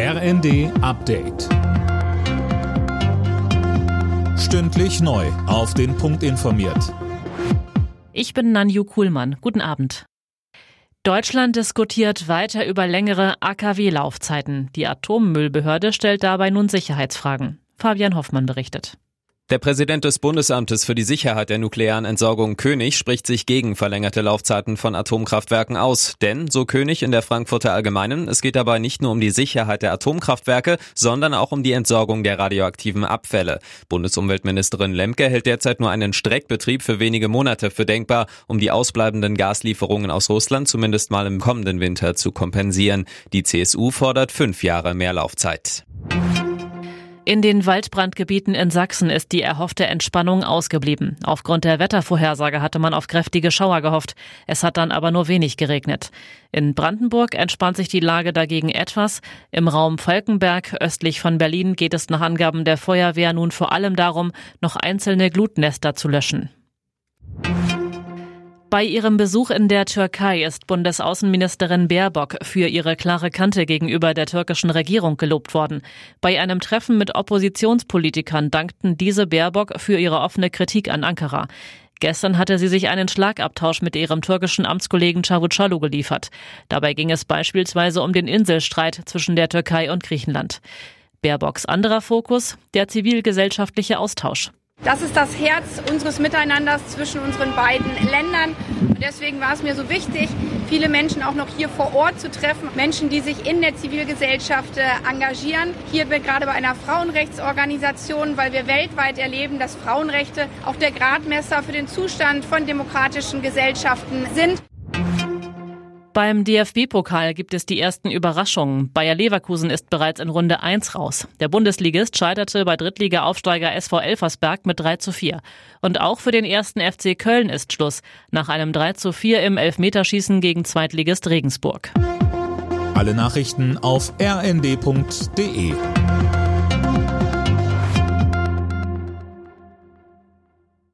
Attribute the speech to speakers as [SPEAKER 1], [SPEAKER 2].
[SPEAKER 1] RND Update. Stündlich neu. Auf den Punkt informiert.
[SPEAKER 2] Ich bin Nanju Kuhlmann. Guten Abend. Deutschland diskutiert weiter über längere AKW-Laufzeiten. Die Atommüllbehörde stellt dabei nun Sicherheitsfragen. Fabian Hoffmann berichtet.
[SPEAKER 3] Der Präsident des Bundesamtes für die Sicherheit der nuklearen Entsorgung König spricht sich gegen verlängerte Laufzeiten von Atomkraftwerken aus. Denn, so König in der Frankfurter Allgemeinen, es geht dabei nicht nur um die Sicherheit der Atomkraftwerke, sondern auch um die Entsorgung der radioaktiven Abfälle. Bundesumweltministerin Lemke hält derzeit nur einen Streckbetrieb für wenige Monate für denkbar, um die ausbleibenden Gaslieferungen aus Russland zumindest mal im kommenden Winter zu kompensieren. Die CSU fordert fünf Jahre mehr Laufzeit.
[SPEAKER 2] In den Waldbrandgebieten in Sachsen ist die erhoffte Entspannung ausgeblieben. Aufgrund der Wettervorhersage hatte man auf kräftige Schauer gehofft. Es hat dann aber nur wenig geregnet. In Brandenburg entspannt sich die Lage dagegen etwas. Im Raum Falkenberg östlich von Berlin geht es nach Angaben der Feuerwehr nun vor allem darum, noch einzelne Glutnester zu löschen. Bei ihrem Besuch in der Türkei ist Bundesaußenministerin Baerbock für ihre klare Kante gegenüber der türkischen Regierung gelobt worden. Bei einem Treffen mit Oppositionspolitikern dankten diese Baerbock für ihre offene Kritik an Ankara. Gestern hatte sie sich einen Schlagabtausch mit ihrem türkischen Amtskollegen Çavuşoğlu geliefert. Dabei ging es beispielsweise um den Inselstreit zwischen der Türkei und Griechenland. Baerbocks anderer Fokus, der zivilgesellschaftliche Austausch.
[SPEAKER 4] Das ist das Herz unseres Miteinanders zwischen unseren beiden Ländern. Und deswegen war es mir so wichtig, viele Menschen auch noch hier vor Ort zu treffen. Menschen, die sich in der Zivilgesellschaft äh, engagieren. Hier gerade bei einer Frauenrechtsorganisation, weil wir weltweit erleben, dass Frauenrechte auch der Gradmesser für den Zustand von demokratischen Gesellschaften sind.
[SPEAKER 2] Beim DFB-Pokal gibt es die ersten Überraschungen. Bayer Leverkusen ist bereits in Runde 1 raus. Der Bundesligist scheiterte bei Drittliga-Aufsteiger SV Elversberg mit 3 zu 4. Und auch für den ersten FC Köln ist Schluss. Nach einem 3 zu 4 im Elfmeterschießen gegen Zweitligist Regensburg.
[SPEAKER 1] Alle Nachrichten auf rnd.de